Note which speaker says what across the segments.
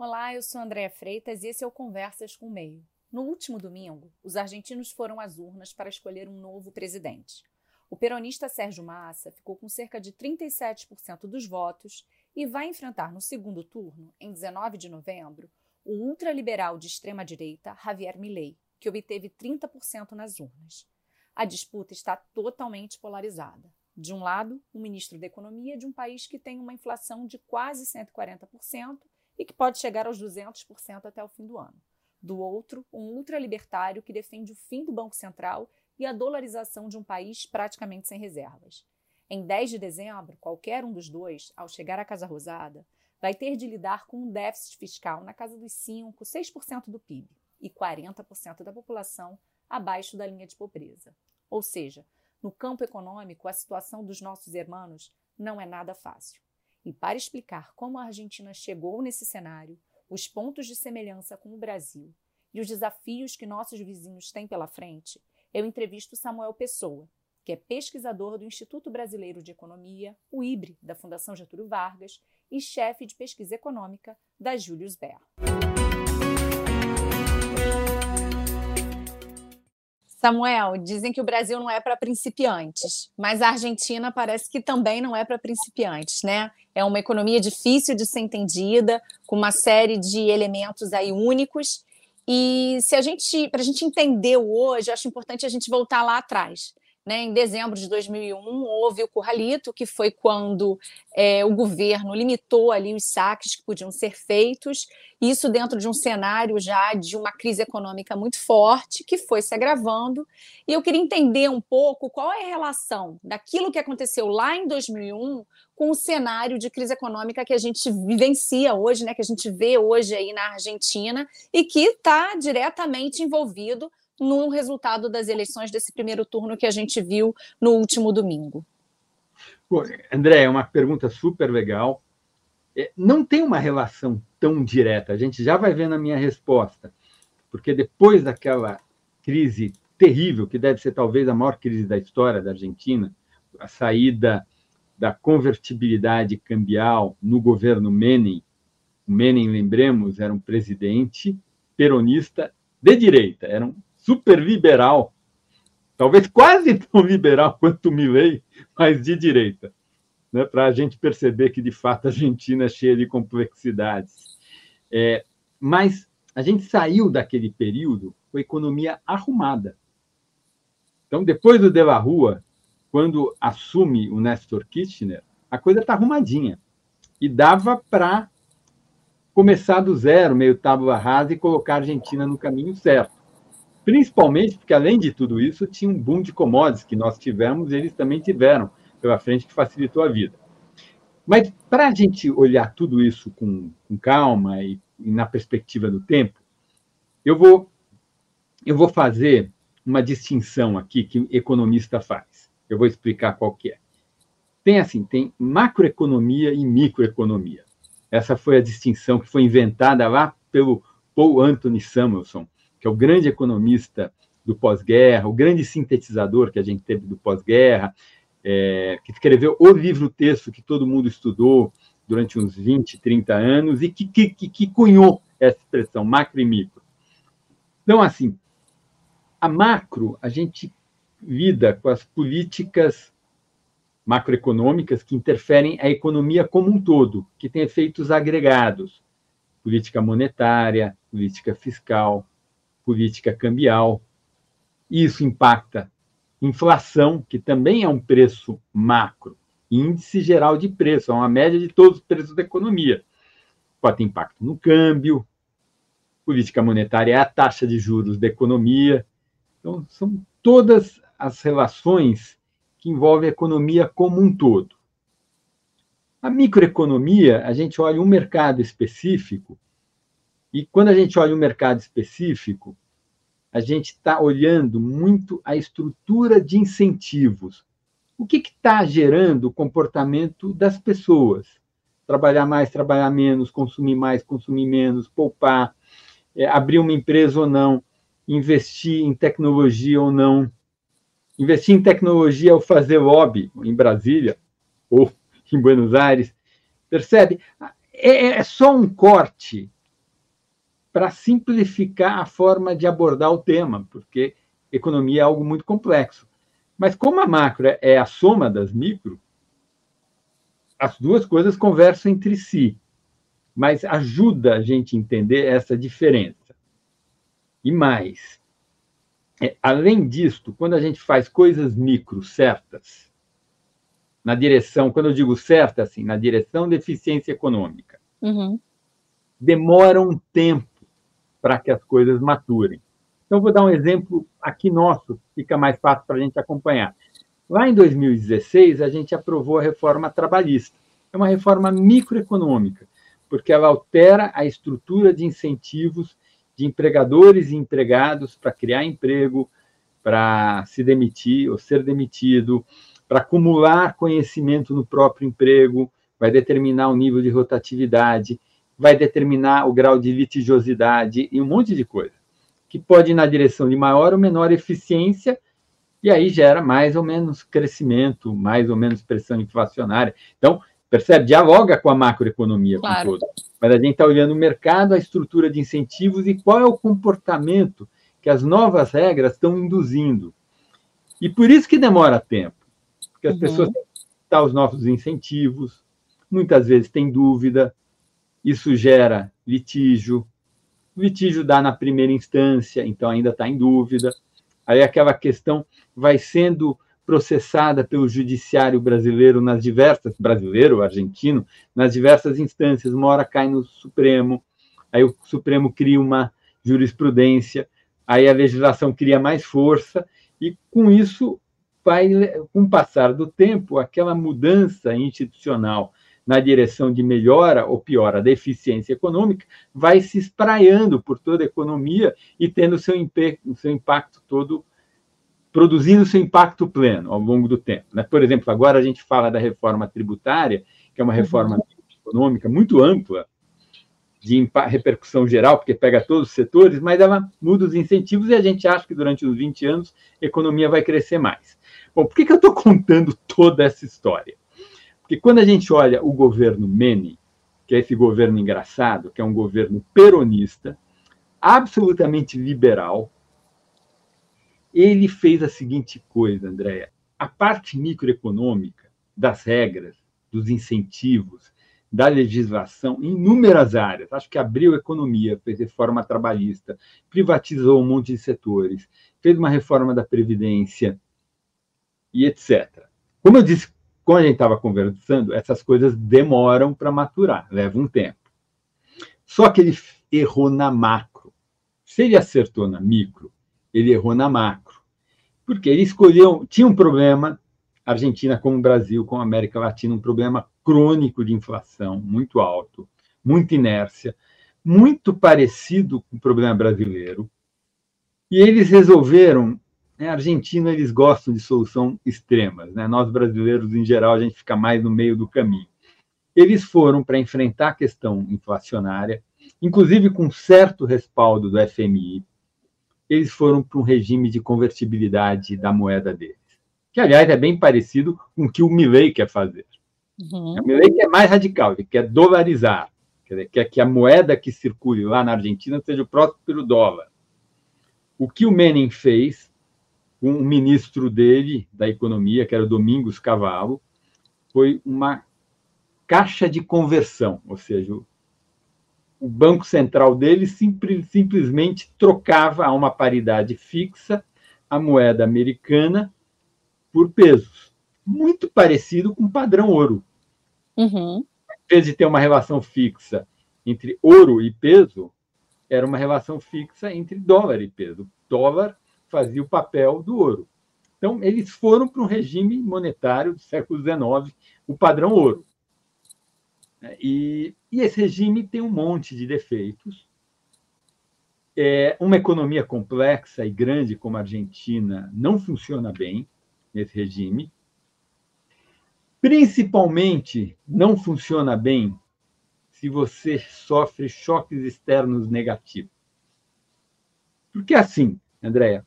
Speaker 1: Olá, eu sou Andréa Freitas e esse é o Conversas com o Meio. No último domingo, os argentinos foram às urnas para escolher um novo presidente. O peronista Sérgio Massa ficou com cerca de 37% dos votos e vai enfrentar no segundo turno, em 19 de novembro, o ultraliberal de extrema-direita Javier Milei, que obteve 30% nas urnas. A disputa está totalmente polarizada. De um lado, o ministro da Economia de um país que tem uma inflação de quase 140% e que pode chegar aos 200% até o fim do ano. Do outro, um ultralibertário que defende o fim do Banco Central e a dolarização de um país praticamente sem reservas. Em 10 de dezembro, qualquer um dos dois, ao chegar à Casa Rosada, vai ter de lidar com um déficit fiscal na casa dos 5, 6% do PIB e 40% da população abaixo da linha de pobreza. Ou seja, no campo econômico, a situação dos nossos irmãos não é nada fácil. E para explicar como a Argentina chegou nesse cenário, os pontos de semelhança com o Brasil e os desafios que nossos vizinhos têm pela frente, eu entrevisto Samuel Pessoa, que é pesquisador do Instituto Brasileiro de Economia, o IBRE, da Fundação Getúlio Vargas, e chefe de pesquisa econômica da Julius Baer. Samuel, dizem que o Brasil não é para principiantes, mas a Argentina parece que também não é para principiantes, né? É uma economia difícil de ser entendida, com uma série de elementos aí únicos. E se a gente, para a gente entender hoje, acho importante a gente voltar lá atrás. Né? Em dezembro de 2001, houve o Curralito, que foi quando é, o governo limitou ali os saques que podiam ser feitos, isso dentro de um cenário já de uma crise econômica muito forte, que foi se agravando. E eu queria entender um pouco qual é a relação daquilo que aconteceu lá em 2001 com o cenário de crise econômica que a gente vivencia hoje, né, que a gente vê hoje aí na Argentina e que está diretamente envolvido no resultado das eleições desse primeiro turno que a gente viu no último domingo?
Speaker 2: André, é uma pergunta super legal. É, não tem uma relação tão direta, a gente já vai ver na minha resposta, porque depois daquela crise terrível, que deve ser talvez a maior crise da história da Argentina, a saída da convertibilidade cambial no governo Menem. O Menem, lembremos, era um presidente peronista de direita, era um super liberal, talvez quase tão liberal quanto o Milley, mas de direita, né, para a gente perceber que, de fato, a Argentina é cheia de complexidades. É, mas a gente saiu daquele período com a economia arrumada. Então, depois do De La Rua, quando assume o Nestor Kirchner, a coisa está arrumadinha. E dava para começar do zero, meio tábua rasa, e colocar a Argentina no caminho certo principalmente porque, além de tudo isso, tinha um boom de commodities que nós tivemos e eles também tiveram pela frente, que facilitou a vida. Mas, para a gente olhar tudo isso com, com calma e, e, na perspectiva do tempo, eu vou, eu vou fazer uma distinção aqui que economista faz. Eu vou explicar qual que é. Tem assim, tem macroeconomia e microeconomia. Essa foi a distinção que foi inventada lá pelo Paul Anthony Samuelson, que é o grande economista do pós-guerra, o grande sintetizador que a gente teve do pós-guerra, é, que escreveu o livro-texto que todo mundo estudou durante uns 20, 30 anos e que, que, que cunhou essa expressão, macro e micro. Então, assim, a macro, a gente lida com as políticas macroeconômicas que interferem a economia como um todo, que tem efeitos agregados, política monetária, política fiscal, política cambial. Isso impacta inflação, que também é um preço macro, índice geral de preço, é uma média de todos os preços da economia. Pode ter impacto no câmbio, política monetária é a taxa de juros da economia. Então, são todas as relações que envolvem a economia como um todo. A microeconomia, a gente olha um mercado específico e quando a gente olha um mercado específico, a gente está olhando muito a estrutura de incentivos. O que está gerando o comportamento das pessoas? Trabalhar mais, trabalhar menos, consumir mais, consumir menos, poupar, é, abrir uma empresa ou não, investir em tecnologia ou não. Investir em tecnologia ou fazer lobby em Brasília ou em Buenos Aires. Percebe? É, é só um corte para simplificar a forma de abordar o tema, porque economia é algo muito complexo. Mas como a macro é a soma das micro, as duas coisas conversam entre si, mas ajuda a gente a entender essa diferença. E mais, é, além disto, quando a gente faz coisas micro certas, na direção, quando eu digo certa, assim, na direção da eficiência econômica, uhum. demora um tempo para que as coisas maturem. Então, vou dar um exemplo aqui nosso, fica mais fácil para a gente acompanhar. Lá em 2016, a gente aprovou a reforma trabalhista. É uma reforma microeconômica, porque ela altera a estrutura de incentivos de empregadores e empregados para criar emprego, para se demitir ou ser demitido, para acumular conhecimento no próprio emprego, vai determinar o nível de rotatividade, vai determinar o grau de litigiosidade e um monte de coisa, que pode ir na direção de maior ou menor eficiência, e aí gera mais ou menos crescimento, mais ou menos pressão inflacionária. Então, percebe? Dialoga com a macroeconomia claro. como todo. Mas a gente está olhando o mercado, a estrutura de incentivos e qual é o comportamento que as novas regras estão induzindo. E por isso que demora tempo, porque as uhum. pessoas têm que os novos incentivos, muitas vezes têm dúvida, isso gera litígio. O litígio dá na primeira instância, então ainda está em dúvida. Aí aquela questão vai sendo processada pelo judiciário brasileiro nas diversas brasileiro, argentino, nas diversas instâncias. Uma hora cai no Supremo, aí o Supremo cria uma jurisprudência, aí a legislação cria mais força e com isso vai, com o passar do tempo, aquela mudança institucional na direção de melhora ou piora da eficiência econômica, vai se espraiando por toda a economia e tendo seu, seu impacto todo, produzindo seu impacto pleno ao longo do tempo. Né? Por exemplo, agora a gente fala da reforma tributária, que é uma reforma uhum. econômica muito ampla, de repercussão geral, porque pega todos os setores, mas ela muda os incentivos e a gente acha que durante os 20 anos a economia vai crescer mais. Bom, por que, que eu estou contando toda essa história? Porque quando a gente olha o governo Menem, que é esse governo engraçado, que é um governo peronista, absolutamente liberal, ele fez a seguinte coisa, Andréia. A parte microeconômica das regras, dos incentivos, da legislação em inúmeras áreas. Acho que abriu economia, fez reforma trabalhista, privatizou um monte de setores, fez uma reforma da Previdência e etc. Como eu disse quando a gente estava conversando, essas coisas demoram para maturar, leva um tempo. Só que ele errou na macro. Se ele acertou na micro, ele errou na macro. Porque ele escolheu, tinha um problema, Argentina como Brasil, como América Latina, um problema crônico de inflação muito alto, muita inércia, muito parecido com o problema brasileiro. E eles resolveram né, Argentina, eles gostam de solução extremas. Né? Nós, brasileiros, em geral, a gente fica mais no meio do caminho. Eles foram para enfrentar a questão inflacionária, inclusive com certo respaldo do FMI, eles foram para um regime de convertibilidade da moeda deles, que, aliás, é bem parecido com o que o Milley quer fazer. Uhum. O Milley é mais radical, ele quer dolarizar, quer que a moeda que circule lá na Argentina seja o próprio dólar. O que o Menem fez com um ministro dele, da economia, que era o Domingos Cavalo, foi uma caixa de conversão, ou seja, o Banco Central dele simplesmente trocava a uma paridade fixa a moeda americana por pesos, muito parecido com o padrão ouro. Uhum. Em vez de ter uma relação fixa entre ouro e peso, era uma relação fixa entre dólar e peso. Dólar fazia o papel do ouro. Então, eles foram para um regime monetário do século XIX, o padrão ouro. E, e esse regime tem um monte de defeitos. É, uma economia complexa e grande como a Argentina não funciona bem nesse regime. Principalmente não funciona bem se você sofre choques externos negativos. Porque assim, Andréia,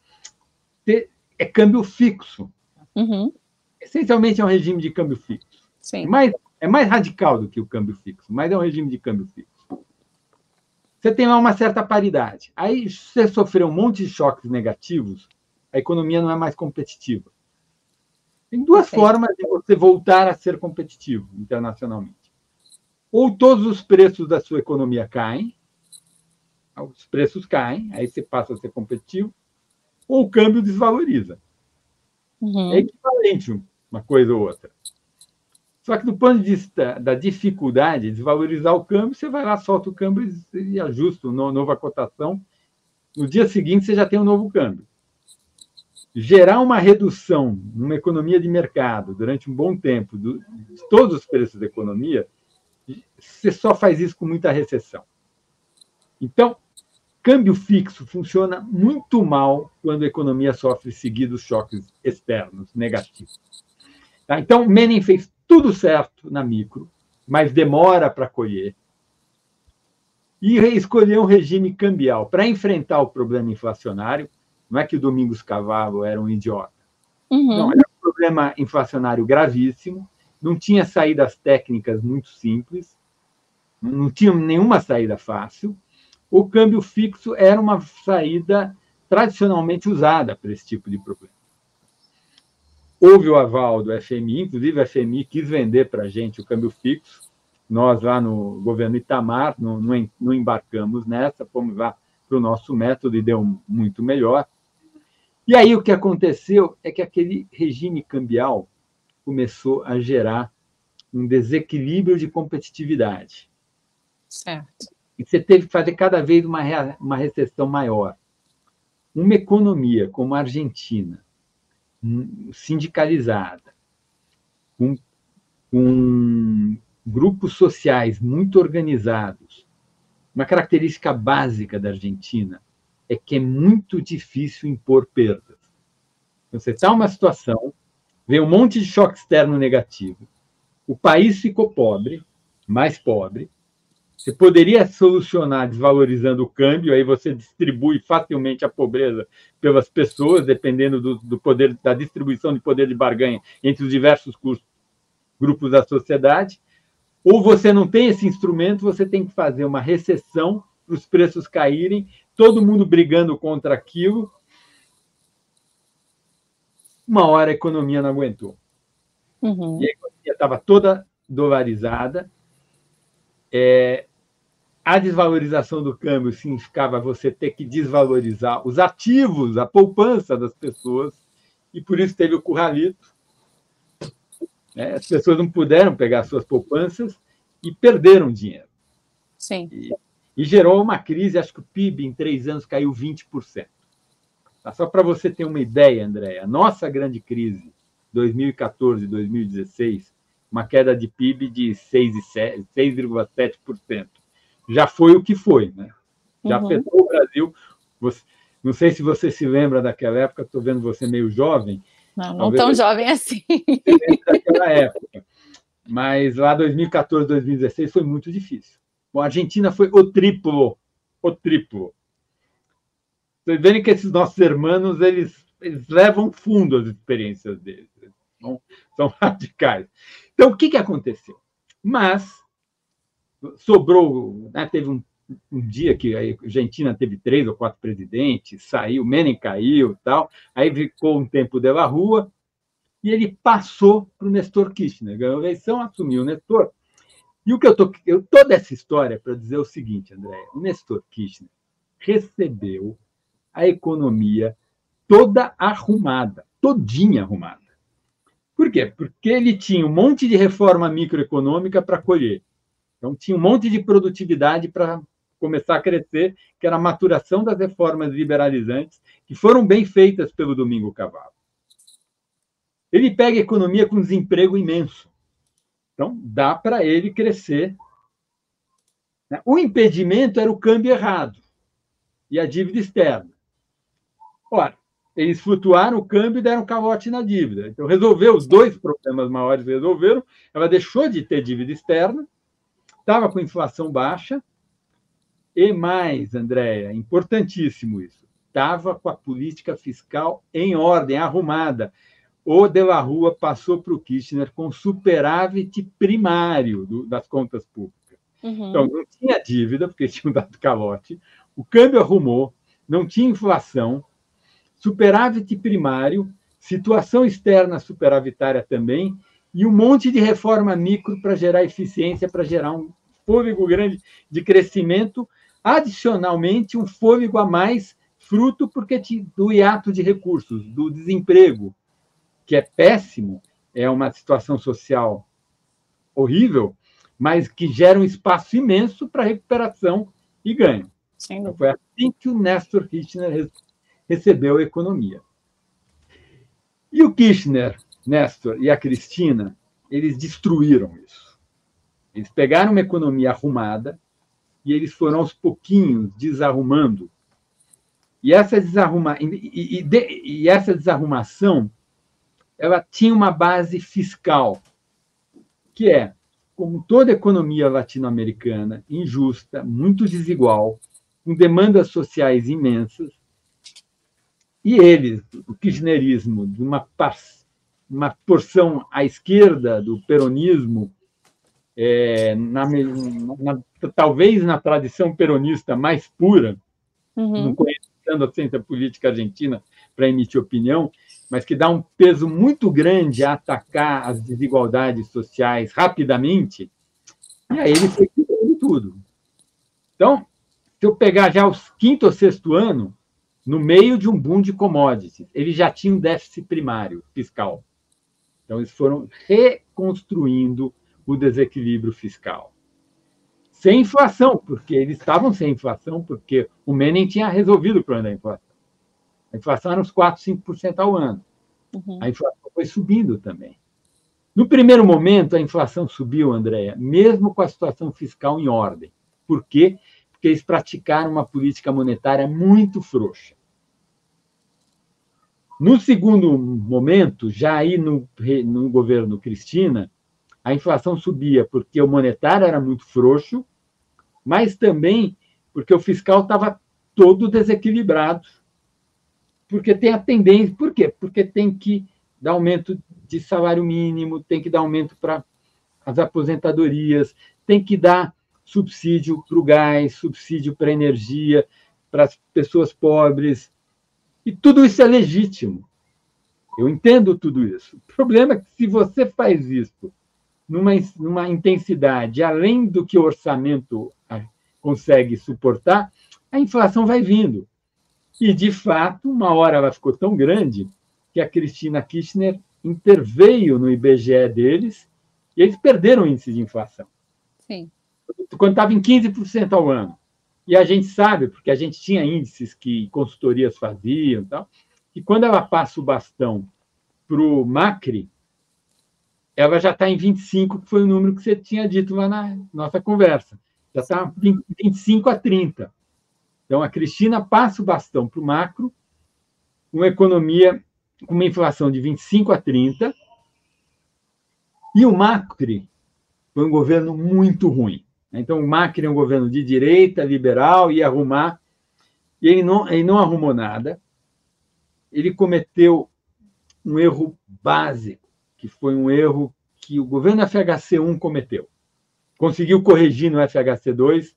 Speaker 2: é câmbio fixo. Uhum. Essencialmente é um regime de câmbio fixo. Sim. Mais, é mais radical do que o câmbio fixo, mas é um regime de câmbio fixo. você tem lá uma certa paridade. Aí você sofreu um monte de choques negativos, a economia não é mais competitiva. Tem duas Perfeito. formas de você voltar a ser competitivo internacionalmente. Ou todos os preços da sua economia caem, os preços caem, aí você passa a ser competitivo, ou o câmbio desvaloriza. Uhum. É equivalente uma coisa ou outra. Só que do ponto de vista da dificuldade de desvalorizar o câmbio, você vai lá, solta o câmbio e ajusta uma nova cotação. No dia seguinte, você já tem um novo câmbio. Gerar uma redução numa economia de mercado durante um bom tempo do, de todos os preços da economia, você só faz isso com muita recessão. Então, câmbio fixo funciona muito mal quando a economia sofre seguidos choques externos negativos. Tá? Então, Menem fez tudo certo na micro, mas demora para colher. E escolheu um regime cambial para enfrentar o problema inflacionário. Não é que o Domingos Cavalo era um idiota. Uhum. Não, era um problema inflacionário gravíssimo, não tinha saídas técnicas muito simples, não tinha nenhuma saída fácil. O câmbio fixo era uma saída tradicionalmente usada para esse tipo de problema houve o aval do FMI, inclusive o FMI quis vender para a gente o câmbio fixo. Nós, lá no governo Itamar, não, não, não embarcamos nessa, fomos lá para o nosso método e deu muito melhor. E aí o que aconteceu é que aquele regime cambial começou a gerar um desequilíbrio de competitividade.
Speaker 1: Certo.
Speaker 2: E você teve que fazer cada vez uma, uma recessão maior. Uma economia como a Argentina, sindicalizada, com, com grupos sociais muito organizados, uma característica básica da Argentina é que é muito difícil impor perdas. Você está numa situação, vem um monte de choque externo negativo, o país ficou pobre, mais pobre, você poderia solucionar desvalorizando o câmbio, aí você distribui facilmente a pobreza pelas pessoas, dependendo do, do poder da distribuição de poder de barganha entre os diversos grupos da sociedade. Ou você não tem esse instrumento, você tem que fazer uma recessão para os preços caírem, todo mundo brigando contra aquilo. Uma hora a economia não aguentou. Uhum. E a economia estava toda dolarizada. É, a desvalorização do câmbio significava você ter que desvalorizar os ativos, a poupança das pessoas, e por isso teve o curralito. Né? As pessoas não puderam pegar suas poupanças e perderam dinheiro.
Speaker 1: Sim.
Speaker 2: E, e gerou uma crise, acho que o PIB em três anos caiu 20%. Tá? Só para você ter uma ideia, André, a nossa grande crise, 2014 2016, uma queda de PIB de 6,7% já foi o que foi, né? Já uhum. afetou o Brasil. Você, não sei se você se lembra daquela época, estou vendo você meio jovem.
Speaker 1: Não, não tão jovem assim.
Speaker 2: Daquela época. Mas lá 2014, 2016 foi muito difícil. Bom, a Argentina foi o triplo, o triplo. Vocês verem que esses nossos irmãos, eles, eles levam fundo as experiências deles. São, são radicais. Então, o que, que aconteceu? Mas sobrou, né, teve um, um, dia que a Argentina teve três ou quatro presidentes, saiu, Menem caiu tal, aí ficou um tempo de la rua, e ele passou para o Nestor Kirchner, ganhou a eleição, assumiu o Nestor. E o que eu tô, eu toda essa história para dizer o seguinte, André, o Nestor Kirchner recebeu a economia toda arrumada, todinha arrumada. Por quê? Porque ele tinha um monte de reforma microeconômica para colher. Então, tinha um monte de produtividade para começar a crescer, que era a maturação das reformas liberalizantes, que foram bem feitas pelo Domingo Cavalo. Ele pega a economia com desemprego imenso. Então, dá para ele crescer. Né? O impedimento era o câmbio errado e a dívida externa. Ora, eles flutuaram o câmbio e deram calote na dívida. Então, resolveu os dois problemas maiores, resolveram. Ela deixou de ter dívida externa estava com inflação baixa, e mais, Andréia, importantíssimo isso, estava com a política fiscal em ordem, arrumada. O De La Rua passou para o Kirchner com superávit primário do, das contas públicas. Uhum. Então, não tinha dívida, porque tinham dado calote, o câmbio arrumou, não tinha inflação, superávit primário, situação externa superavitária também, e um monte de reforma micro para gerar eficiência, para gerar um fôlego grande de crescimento, adicionalmente um fôlego a mais, fruto porque do hiato de recursos, do desemprego, que é péssimo, é uma situação social horrível, mas que gera um espaço imenso para recuperação e ganho. Então, foi assim que o Nestor Kirchner recebeu a economia. E o Kirchner, Nestor e a Cristina, eles destruíram isso. Eles pegaram uma economia arrumada e eles foram aos pouquinhos desarrumando. E essa, desarruma... e, e, e essa desarrumação ela tinha uma base fiscal, que é, como toda economia latino-americana, injusta, muito desigual, com demandas sociais imensas, e eles, o kirchnerismo, de uma, uma porção à esquerda do peronismo, é, na, na, talvez na tradição peronista mais pura, uhum. não conhecendo a ciência política argentina para emitir opinião, mas que dá um peso muito grande a atacar as desigualdades sociais rapidamente, e aí ele foi quebrando tudo. Então, se eu pegar já os quinto ou sexto ano, no meio de um boom de commodities. Eles já tinham déficit primário fiscal. Então, eles foram reconstruindo o desequilíbrio fiscal. Sem inflação, porque eles estavam sem inflação, porque o Menem tinha resolvido o problema da inflação. A inflação era uns 4, 5% ao ano. Uhum. A inflação foi subindo também. No primeiro momento, a inflação subiu, Andréia, mesmo com a situação fiscal em ordem. Por quê? porque eles praticaram uma política monetária muito frouxa. No segundo momento, já aí no, no governo Cristina, a inflação subia porque o monetário era muito frouxo, mas também porque o fiscal estava todo desequilibrado. Porque tem a tendência. Por quê? Porque tem que dar aumento de salário mínimo, tem que dar aumento para as aposentadorias, tem que dar subsídio para o gás, subsídio para a energia, para as pessoas pobres. E tudo isso é legítimo. Eu entendo tudo isso. O problema é que se você faz isso numa, numa intensidade além do que o orçamento ah, consegue suportar, a inflação vai vindo. E, de fato, uma hora ela ficou tão grande que a Cristina Kirchner interveio no IBGE deles e eles perderam o índice de inflação.
Speaker 1: Sim
Speaker 2: quando estava em 15% ao ano. E a gente sabe, porque a gente tinha índices que consultorias faziam, tal, que quando ela passa o bastão para o Macri, ela já está em 25, que foi o número que você tinha dito lá na nossa conversa. Já está 25 a 30. Então, a Cristina passa o bastão para o macro, uma economia com uma inflação de 25 a 30, e o Macri foi um governo muito ruim. Então, o Macri é um governo de direita, liberal, ia arrumar, e ele não, ele não arrumou nada. Ele cometeu um erro básico, que foi um erro que o governo FHC1 cometeu. Conseguiu corrigir no FHC2,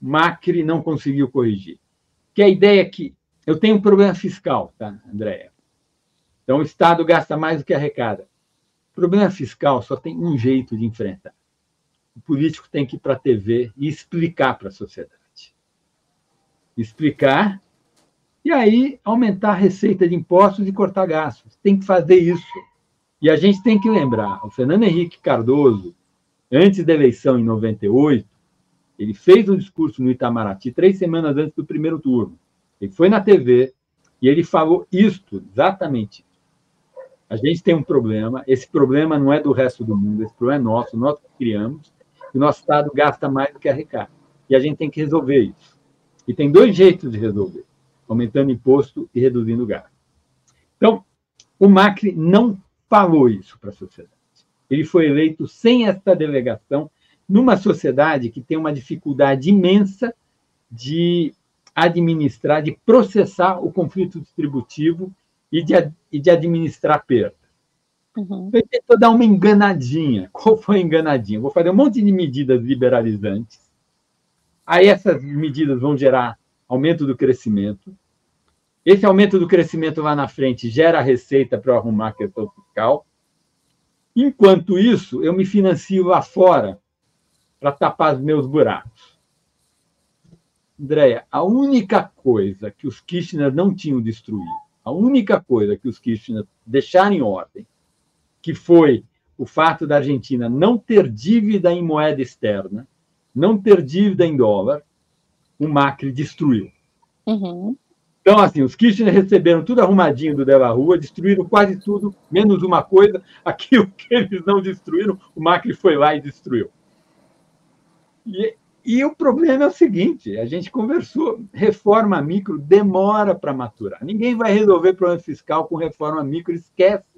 Speaker 2: Macri não conseguiu corrigir. Que a ideia é que eu tenho um problema fiscal, tá, Andréia? Então, o Estado gasta mais do que arrecada. O problema fiscal só tem um jeito de enfrentar o político tem que ir para a TV e explicar para a sociedade. Explicar e aí aumentar a receita de impostos e cortar gastos. Tem que fazer isso. E a gente tem que lembrar, o Fernando Henrique Cardoso, antes da eleição em 98, ele fez um discurso no Itamaraty três semanas antes do primeiro turno. Ele foi na TV e ele falou isto, exatamente. A gente tem um problema, esse problema não é do resto do mundo, esse problema é nosso, nós que o nosso Estado gasta mais do que arrecada. E a gente tem que resolver isso. E tem dois jeitos de resolver: aumentando imposto e reduzindo gasto. Então, o Macri não falou isso para a sociedade. Ele foi eleito sem essa delegação, numa sociedade que tem uma dificuldade imensa de administrar, de processar o conflito distributivo e de, e de administrar perdas. Uhum. Então, ele tentou dar uma enganadinha. Qual foi a enganadinha? Vou fazer um monte de medidas liberalizantes. Aí essas medidas vão gerar aumento do crescimento. Esse aumento do crescimento lá na frente gera receita para arrumar a questão fiscal. Enquanto isso, eu me financio lá fora para tapar os meus buracos. Andréia, a única coisa que os Kirchner não tinham destruído, a única coisa que os Kirchner deixaram em ordem, que foi o fato da Argentina não ter dívida em moeda externa, não ter dívida em dólar, o Macri destruiu. Uhum. Então, assim, os Kirchner receberam tudo arrumadinho do Della Rua, destruíram quase tudo, menos uma coisa. Aquilo que eles não destruíram, o Macri foi lá e destruiu. E, e o problema é o seguinte: a gente conversou, reforma micro demora para maturar. Ninguém vai resolver problema fiscal com reforma micro, esquece.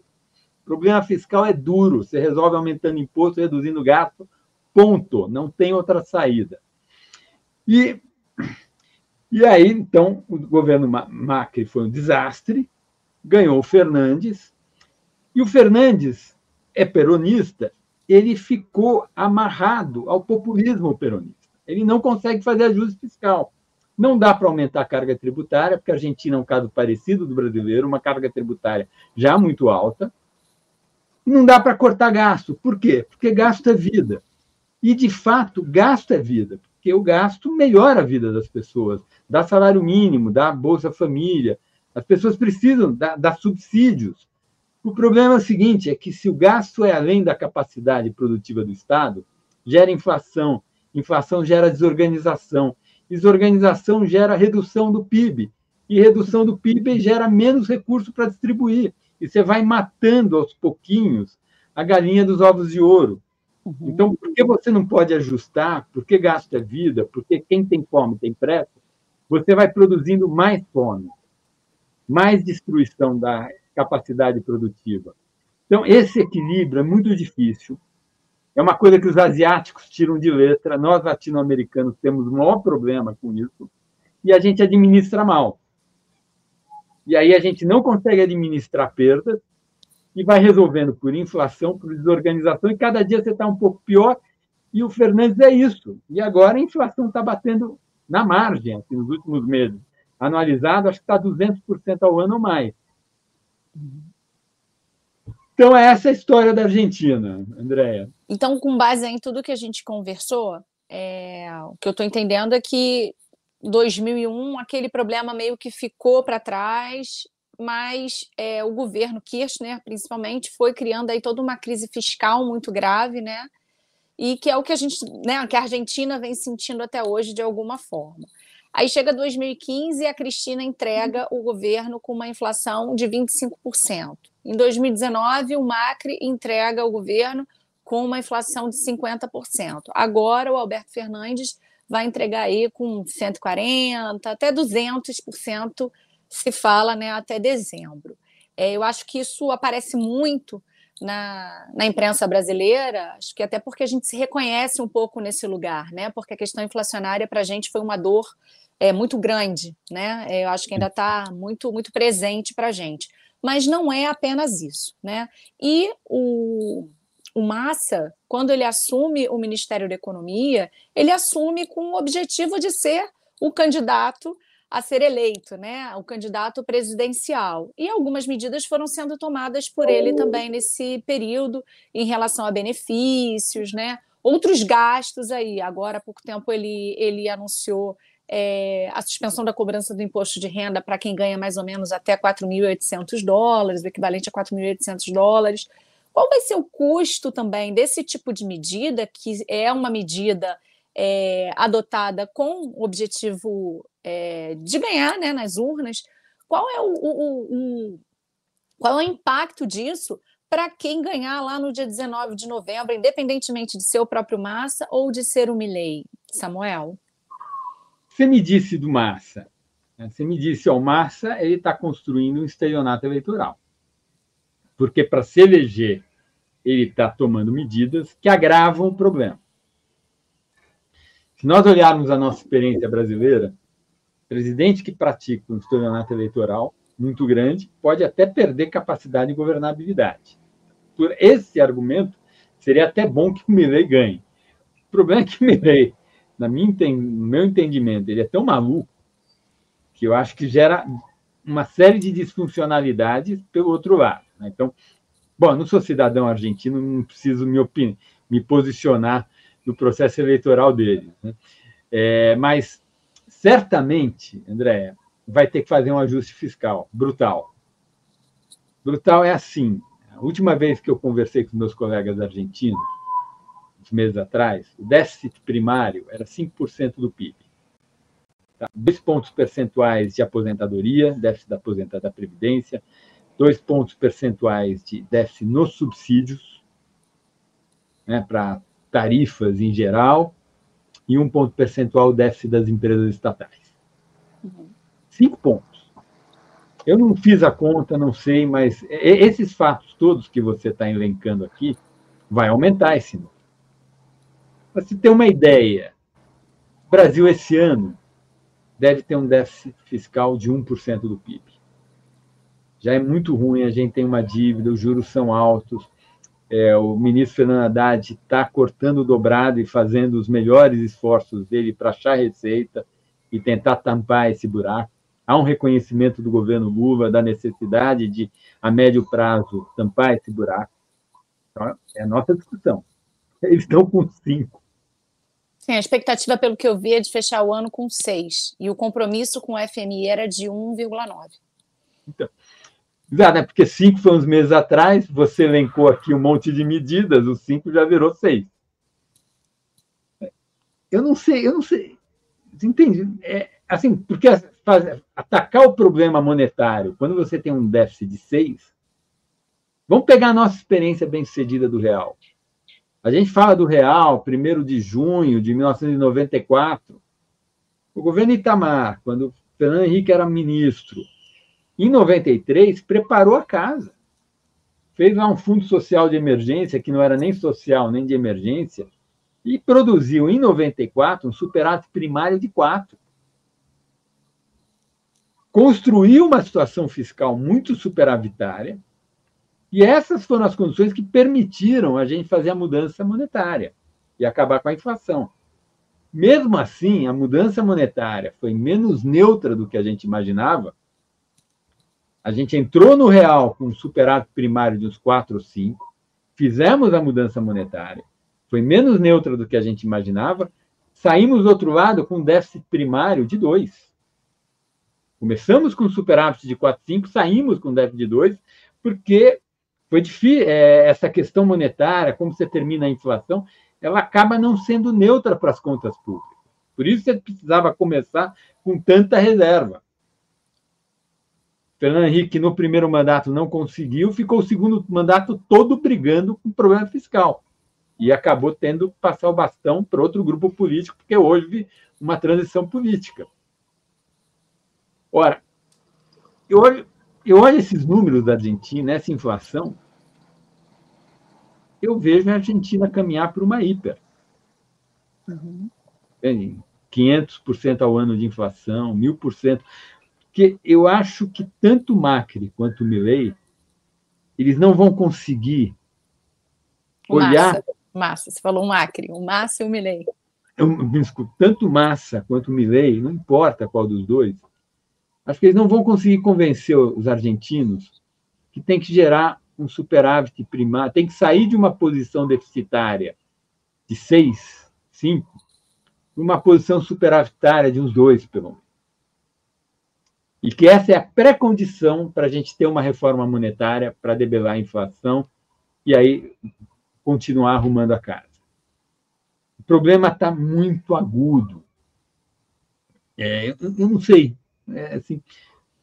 Speaker 2: Problema fiscal é duro, você resolve aumentando imposto, reduzindo gasto, ponto. Não tem outra saída. E e aí, então, o governo Macri foi um desastre, ganhou o Fernandes, e o Fernandes é peronista, ele ficou amarrado ao populismo peronista. Ele não consegue fazer ajuste fiscal. Não dá para aumentar a carga tributária, porque a Argentina é um caso parecido do brasileiro, uma carga tributária já muito alta. E não dá para cortar gasto. Por quê? Porque gasto é vida. E, de fato, gasto é vida porque o gasto melhora a vida das pessoas, dá salário mínimo, dá Bolsa Família. As pessoas precisam dar, subsídios. O problema é o seguinte: é que se o gasto é além da capacidade produtiva do Estado, gera inflação, inflação gera desorganização, desorganização gera redução do PIB, e redução do PIB gera menos recurso para distribuir. E você vai matando aos pouquinhos a galinha dos ovos de ouro. Uhum. Então, por que você não pode ajustar? Por que gasta vida? Porque quem tem fome tem pressa? Você vai produzindo mais fome, mais destruição da capacidade produtiva. Então, esse equilíbrio é muito difícil. É uma coisa que os asiáticos tiram de letra. Nós, latino-americanos, temos o maior problema com isso. E a gente administra mal. E aí a gente não consegue administrar perdas e vai resolvendo por inflação, por desorganização, e cada dia você está um pouco pior. E o Fernandes é isso. E agora a inflação está batendo na margem, assim, nos últimos meses. Anualizado, acho que está 200% ao ano ou mais. Então, é essa a história da Argentina, Andréia.
Speaker 1: Então, com base em tudo que a gente conversou, é... o que eu estou entendendo é que 2001, aquele problema meio que ficou para trás mas é, o governo Kirchner, principalmente, foi criando aí toda uma crise fiscal muito grave, né? E que é o que a gente, né, que a Argentina vem sentindo até hoje de alguma forma. Aí chega 2015 e a Cristina entrega o governo com uma inflação de 25%. Em 2019, o Macri entrega o governo com uma inflação de 50%. Agora o Alberto Fernandes vai entregar aí com 140 até 200% se fala né, até dezembro. É, eu acho que isso aparece muito na, na imprensa brasileira, acho que até porque a gente se reconhece um pouco nesse lugar, né? Porque a questão inflacionária para a gente foi uma dor é, muito grande, né? É, eu acho que ainda está muito, muito presente para a gente. Mas não é apenas isso, né? E o, o Massa, quando ele assume o Ministério da Economia, ele assume com o objetivo de ser o candidato a ser eleito, né, o candidato presidencial. E algumas medidas foram sendo tomadas por ele oh. também nesse período em relação a benefícios, né, outros gastos aí. Agora, há pouco tempo, ele, ele anunciou é, a suspensão da cobrança do imposto de renda para quem ganha mais ou menos até 4.800 dólares, o equivalente a 4.800 dólares. Qual vai ser o custo também desse tipo de medida, que é uma medida é, adotada com o objetivo é, de ganhar né, nas urnas, qual é o, o, o, qual é o impacto disso para quem ganhar lá no dia 19 de novembro, independentemente de ser o próprio Massa ou de ser o Milley, Samuel?
Speaker 2: Você me disse do Massa. Né? Você me disse, ó, o Massa está construindo um estelionato eleitoral. Porque para se eleger, ele está tomando medidas que agravam o problema. Se nós olharmos a nossa experiência brasileira, presidente que pratica um estelionato eleitoral muito grande pode até perder capacidade de governabilidade. por esse argumento, seria até bom que o Milley ganhe. O problema é que o Milley, na minha, no meu entendimento, ele é tão maluco que eu acho que gera uma série de disfuncionalidades pelo outro lado. Né? Então, bom, não sou cidadão argentino, não preciso me, me posicionar no processo eleitoral dele. Né? É, mas, certamente, André, vai ter que fazer um ajuste fiscal brutal. Brutal é assim. A última vez que eu conversei com meus colegas argentinos, uns meses atrás, o déficit primário era 5% do PIB. Tá? Dois pontos percentuais de aposentadoria, déficit da aposentadoria da Previdência, dois pontos percentuais de déficit nos subsídios, né, para tarifas em geral, e um ponto percentual déficit das empresas estatais. Cinco pontos. Eu não fiz a conta, não sei, mas esses fatos todos que você está elencando aqui vai aumentar esse número. Para se ter uma ideia, Brasil esse ano deve ter um déficit fiscal de 1% do PIB. Já é muito ruim, a gente tem uma dívida, os juros são altos, é, o ministro Fernando Haddad está cortando o dobrado e fazendo os melhores esforços dele para achar receita e tentar tampar esse buraco. Há um reconhecimento do governo Lula da necessidade de, a médio prazo, tampar esse buraco. Então, é a nossa discussão. Eles estão com cinco.
Speaker 1: Sim, a expectativa, pelo que eu vi, é de fechar o ano com 6. E o compromisso com o FMI era de 1,9.
Speaker 2: Então, exato, né? porque 5 foi uns meses atrás, você elencou aqui um monte de medidas, o 5 já virou 6. Eu não sei, eu não sei. Entende? É, assim, porque atacar o problema monetário, quando você tem um déficit de 6, vamos pegar a nossa experiência bem-sucedida do real. A gente fala do real, 1 de junho de 1994. O governo Itamar, quando Fernando Henrique era ministro, em 93, preparou a casa. Fez lá um fundo social de emergência, que não era nem social nem de emergência, e produziu em 94 um superávit primário de 4. Construiu uma situação fiscal muito superavitária, e essas foram as condições que permitiram a gente fazer a mudança monetária e acabar com a inflação. Mesmo assim, a mudança monetária foi menos neutra do que a gente imaginava. A gente entrou no real com um superávit primário de uns 4 ou 5, fizemos a mudança monetária, foi menos neutra do que a gente imaginava, saímos do outro lado com um déficit primário de 2. Começamos com superávit de 4, 5, saímos com déficit de 2, porque foi difícil, é, essa questão monetária, como você termina a inflação, ela acaba não sendo neutra para as contas públicas. Por isso você precisava começar com tanta reserva. Fernando Henrique, no primeiro mandato, não conseguiu, ficou o segundo mandato todo brigando com o problema fiscal. E acabou tendo que passar o bastão para outro grupo político, porque houve uma transição política. Ora, eu olho, eu olho esses números da Argentina, essa inflação, eu vejo a Argentina caminhar para uma hiper. Uhum. 500% ao ano de inflação, 1000%. Porque eu acho que tanto Macri quanto o Milley, eles não vão conseguir olhar...
Speaker 1: Massa, Massa, você falou Macri, o Massa e o Milley.
Speaker 2: Eu, tanto Massa quanto o Milley, não importa qual dos dois, acho que eles não vão conseguir convencer os argentinos que tem que gerar um superávit primário, tem que sair de uma posição deficitária de 6, 5, para uma posição superavitária de uns 2, pelo menos. E que essa é a pré-condição para a gente ter uma reforma monetária para debelar a inflação e aí continuar arrumando a casa. O problema está muito agudo. É, eu, não sei, é, assim,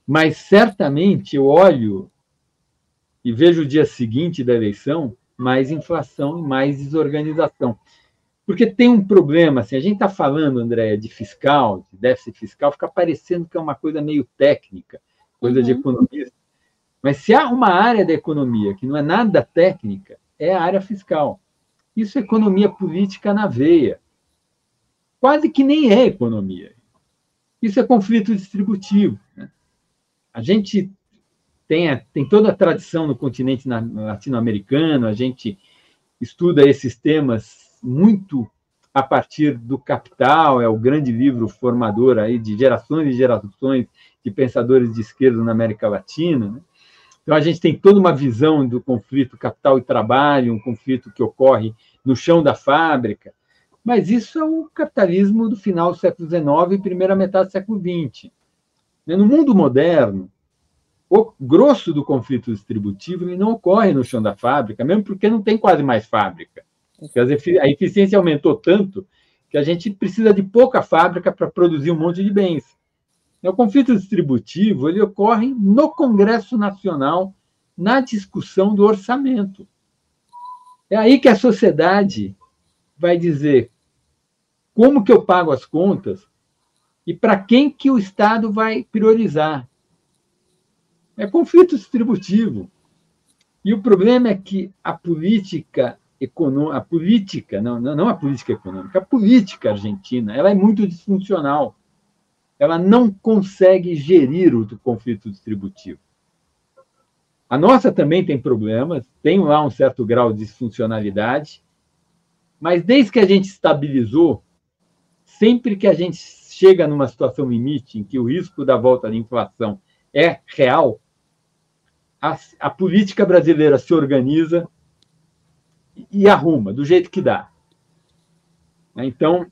Speaker 2: mas certamente eu olho e vejo o dia seguinte da eleição mais inflação e mais desorganização. Porque tem um problema, assim, a gente está falando, Andréia, de fiscal, de déficit fiscal, fica parecendo que é uma coisa meio técnica, coisa uhum. de economista. Mas se há uma área da economia que não é nada técnica, é a área fiscal. Isso é economia política na veia. Quase que nem é economia. Isso é conflito distributivo. Né? A gente tem, tem toda a tradição no continente latino-americano, a gente estuda esses temas muito a partir do Capital, é o grande livro formador aí de gerações e gerações de pensadores de esquerda na América Latina. Né? Então, a gente tem toda uma visão do conflito capital e trabalho, um conflito que ocorre no chão da fábrica, mas isso é o capitalismo do final do século XIX e primeira metade do século XX. Né? No mundo moderno, o grosso do conflito distributivo não ocorre no chão da fábrica, mesmo porque não tem quase mais fábrica. A eficiência aumentou tanto que a gente precisa de pouca fábrica para produzir um monte de bens. O conflito distributivo ele ocorre no Congresso Nacional, na discussão do orçamento. É aí que a sociedade vai dizer como que eu pago as contas e para quem que o Estado vai priorizar. É conflito distributivo. E o problema é que a política econômica, a política, não, não a política econômica, a política argentina, ela é muito disfuncional. Ela não consegue gerir o conflito distributivo. A nossa também tem problemas, tem lá um certo grau de disfuncionalidade, mas desde que a gente estabilizou, sempre que a gente chega numa situação limite em que o risco da volta da inflação é real, a, a política brasileira se organiza e arruma do jeito que dá. Então,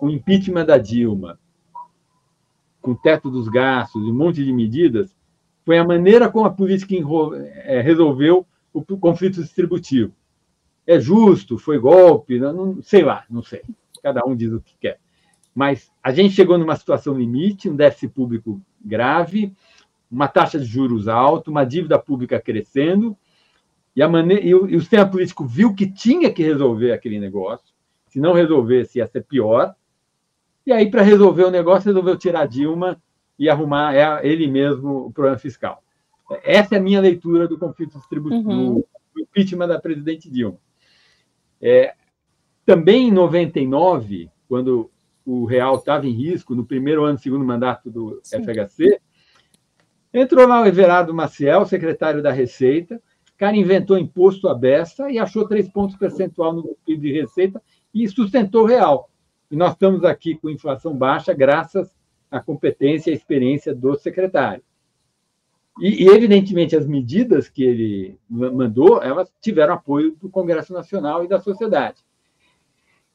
Speaker 2: o impeachment da Dilma, com o teto dos gastos e um monte de medidas, foi a maneira como a política é, resolveu o conflito distributivo. É justo? Foi golpe? Não, sei lá, não sei. Cada um diz o que quer. Mas a gente chegou numa situação limite, um déficit público grave, uma taxa de juros alta, uma dívida pública crescendo, e, a maneira, e, o, e o sistema político viu que tinha que resolver aquele negócio, se não resolvesse ia ser pior, e aí, para resolver o negócio, resolveu tirar Dilma e arrumar é, ele mesmo o problema fiscal. Essa é a minha leitura do conflito distributivo, uhum. do impeachment da presidente Dilma. É, também em 99, quando o real estava em risco, no primeiro ano, segundo mandato do Sim. FHC, entrou lá o Everardo Maciel, secretário da Receita, o cara inventou imposto à besta e achou três pontos percentual no PIB de receita e sustentou real. E nós estamos aqui com inflação baixa graças à competência e à experiência do secretário. E, e, evidentemente, as medidas que ele mandou, elas tiveram apoio do Congresso Nacional e da sociedade.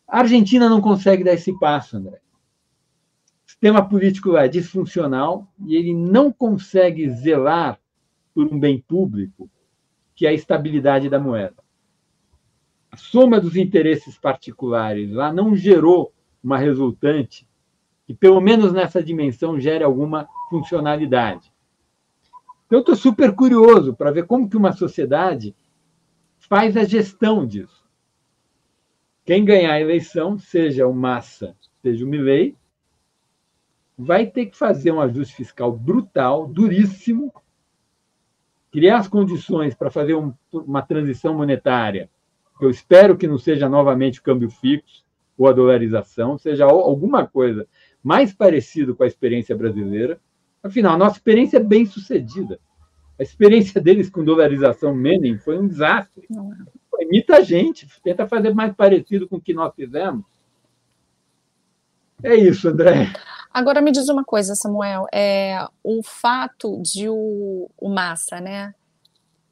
Speaker 2: A Argentina não consegue dar esse passo, André. O sistema político é disfuncional e ele não consegue zelar por um bem público que é a estabilidade da moeda. A soma dos interesses particulares lá não gerou uma resultante que, pelo menos nessa dimensão, gere alguma funcionalidade. Então, estou super curioso para ver como que uma sociedade faz a gestão disso. Quem ganhar a eleição, seja o Massa, seja o Milley, vai ter que fazer um ajuste fiscal brutal, duríssimo, criar as condições para fazer um, uma transição monetária, eu espero que não seja novamente o câmbio fixo ou a dolarização, seja alguma coisa mais parecido com a experiência brasileira. Afinal, a nossa experiência é bem sucedida. A experiência deles com dolarização Menem foi um desastre. É. Imita a gente, tenta fazer mais parecido com o que nós fizemos. É isso, André.
Speaker 1: Agora me diz uma coisa, Samuel, é o fato de o, o Massa, né?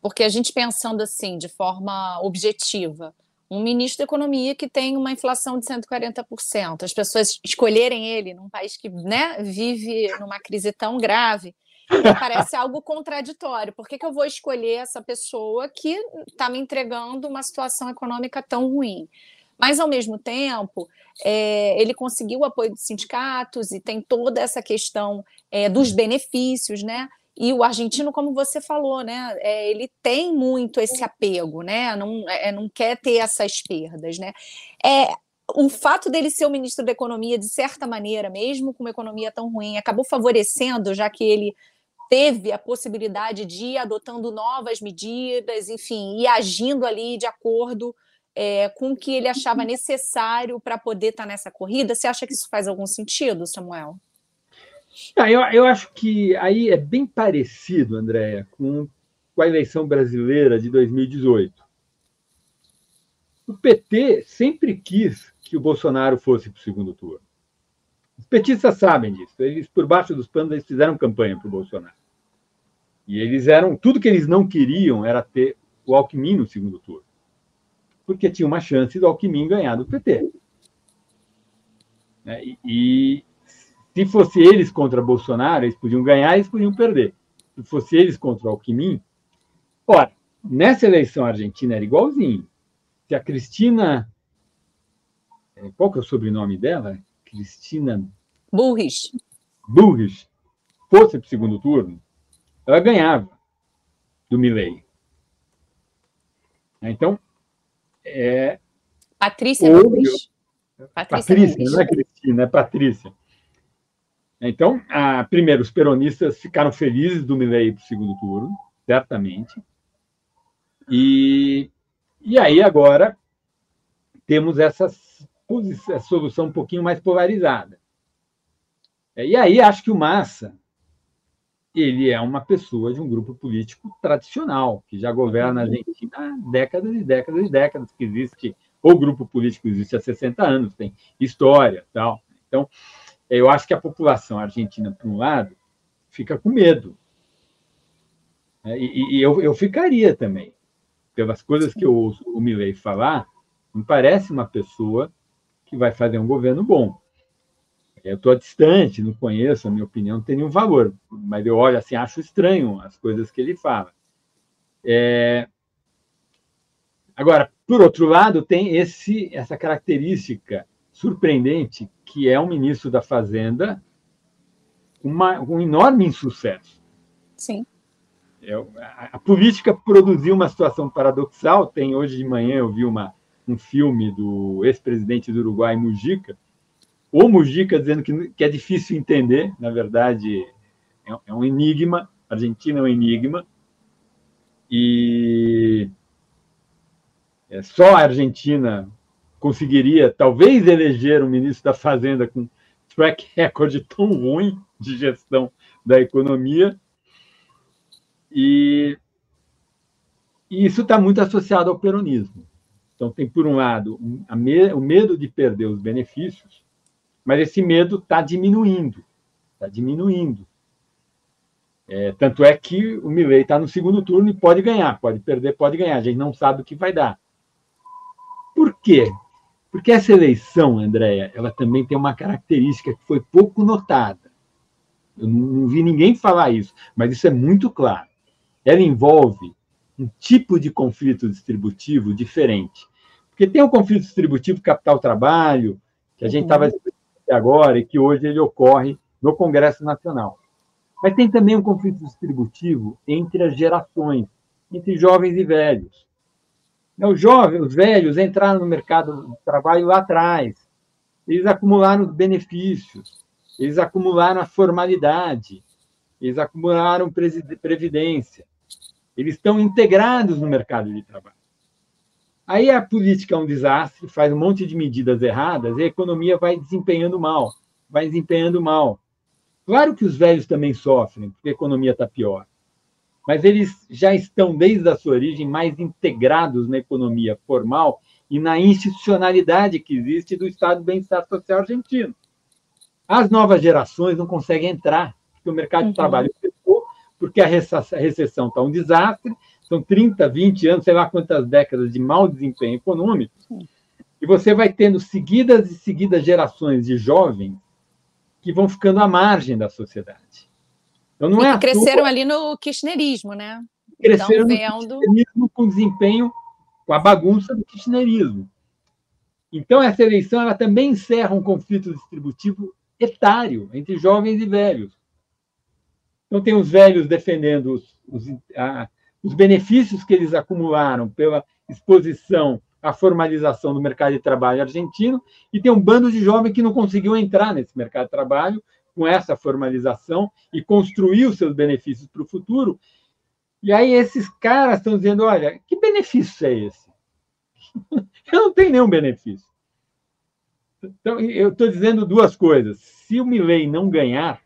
Speaker 1: Porque a gente pensando assim, de forma objetiva, um ministro da Economia que tem uma inflação de 140%, as pessoas escolherem ele num país que né, vive numa crise tão grave, parece algo contraditório. Por que, que eu vou escolher essa pessoa que está me entregando uma situação econômica tão ruim? Mas, ao mesmo tempo, é, ele conseguiu o apoio dos sindicatos e tem toda essa questão é, dos benefícios, né? E o argentino, como você falou, né, é, ele tem muito esse apego, né? Não, é, não quer ter essas perdas, né? É, o fato dele ser o ministro da Economia, de certa maneira, mesmo com uma economia tão ruim, acabou favorecendo, já que ele teve a possibilidade de ir adotando novas medidas, enfim, e agindo ali de acordo é, com o que ele achava necessário para poder estar tá nessa corrida? Você acha que isso faz algum sentido, Samuel?
Speaker 2: Ah, eu, eu acho que aí é bem parecido, Andréia, com com a eleição brasileira de 2018. O PT sempre quis que o Bolsonaro fosse para o segundo turno. Os petistas sabem disso. Eles, por baixo dos panos, eles fizeram campanha para o Bolsonaro. E eles eram. Tudo que eles não queriam era ter o Alckmin no segundo turno. Porque tinha uma chance do Alckmin ganhar do PT. Né? E, e se fosse eles contra Bolsonaro, eles podiam ganhar e eles podiam perder. Se fosse eles contra o Alckmin. Ora, nessa eleição argentina era igualzinho. Se a Cristina. É, qual que é o sobrenome dela? Cristina.
Speaker 1: Burris.
Speaker 2: Burris fosse para o segundo turno, ela ganhava do Milley. Então, é.
Speaker 1: Patrícia.
Speaker 2: Patrícia, Patrícia não é Cristina, é Patrícia. Então, a, primeiro, os peronistas ficaram felizes do Milley para o segundo turno, certamente. E, e aí, agora, temos essa, essa solução um pouquinho mais polarizada. E aí, acho que o Massa ele é uma pessoa de um grupo político tradicional, que já governa a Argentina há décadas e décadas e décadas, que existe, o grupo político existe há 60 anos, tem história tal. Então, eu acho que a população argentina, por um lado, fica com medo. É, e, e eu, eu ficaria também. Pelas coisas que eu ouço o Milley falar, me parece uma pessoa que vai fazer um governo bom. Eu estou distante, não conheço, a minha opinião não tem nenhum valor, mas eu olho assim, acho estranho as coisas que ele fala. É... Agora, por outro lado, tem esse, essa característica surpreendente que é um ministro da Fazenda uma, um enorme insucesso.
Speaker 1: Sim.
Speaker 2: É, a, a, política produziu uma situação paradoxal. Tem hoje de manhã eu vi uma, um filme do ex-presidente do Uruguai, Mujica, o Mujica dizendo que, que é difícil entender, na verdade é, é um enigma. A Argentina é um enigma e é, só a Argentina conseguiria talvez eleger um ministro da Fazenda com track record tão ruim de gestão da economia. E, e isso está muito associado ao peronismo. Então, tem, por um lado, me, o medo de perder os benefícios, mas esse medo está diminuindo. Está diminuindo. É, tanto é que o Milley está no segundo turno e pode ganhar, pode perder, pode ganhar. A gente não sabe o que vai dar. Por quê? Porque essa eleição, Andréia, ela também tem uma característica que foi pouco notada. Eu não vi ninguém falar isso, mas isso é muito claro. Ela envolve um tipo de conflito distributivo diferente. Porque tem o conflito distributivo capital-trabalho, que a gente estava uhum. Discutindo agora e que hoje ele ocorre no Congresso Nacional. Mas tem também um conflito distributivo entre as gerações, entre jovens e velhos. Os jovens, os velhos entraram no mercado de trabalho lá atrás. Eles acumularam os benefícios, eles acumularam a formalidade, eles acumularam previdência. Eles estão integrados no mercado de trabalho. Aí a política é um desastre, faz um monte de medidas erradas e a economia vai desempenhando mal, vai desempenhando mal. Claro que os velhos também sofrem, porque a economia está pior mas eles já estão, desde a sua origem, mais integrados na economia formal e na institucionalidade que existe do Estado do Bem-Estar Social argentino. As novas gerações não conseguem entrar, porque o mercado uhum. de trabalho fechou, porque a recessão está um desastre, são 30, 20 anos, sei lá quantas décadas de mau desempenho econômico, e você vai tendo seguidas e seguidas gerações de jovens que vão ficando à margem da sociedade.
Speaker 1: Então, não e é cresceram ali no kirchnerismo, né?
Speaker 2: Cresceram então, vendo... no kirchnerismo com desempenho, com a bagunça do kirchnerismo. Então, essa eleição ela também encerra um conflito distributivo etário entre jovens e velhos. Então, tem os velhos defendendo os, os, a, os benefícios que eles acumularam pela exposição à formalização do mercado de trabalho argentino, e tem um bando de jovens que não conseguiu entrar nesse mercado de trabalho com essa formalização e construir os seus benefícios para o futuro. E aí esses caras estão dizendo: olha, que benefício é esse? Eu não tenho nenhum benefício. Então, eu estou dizendo duas coisas. Se o Milley não ganhar,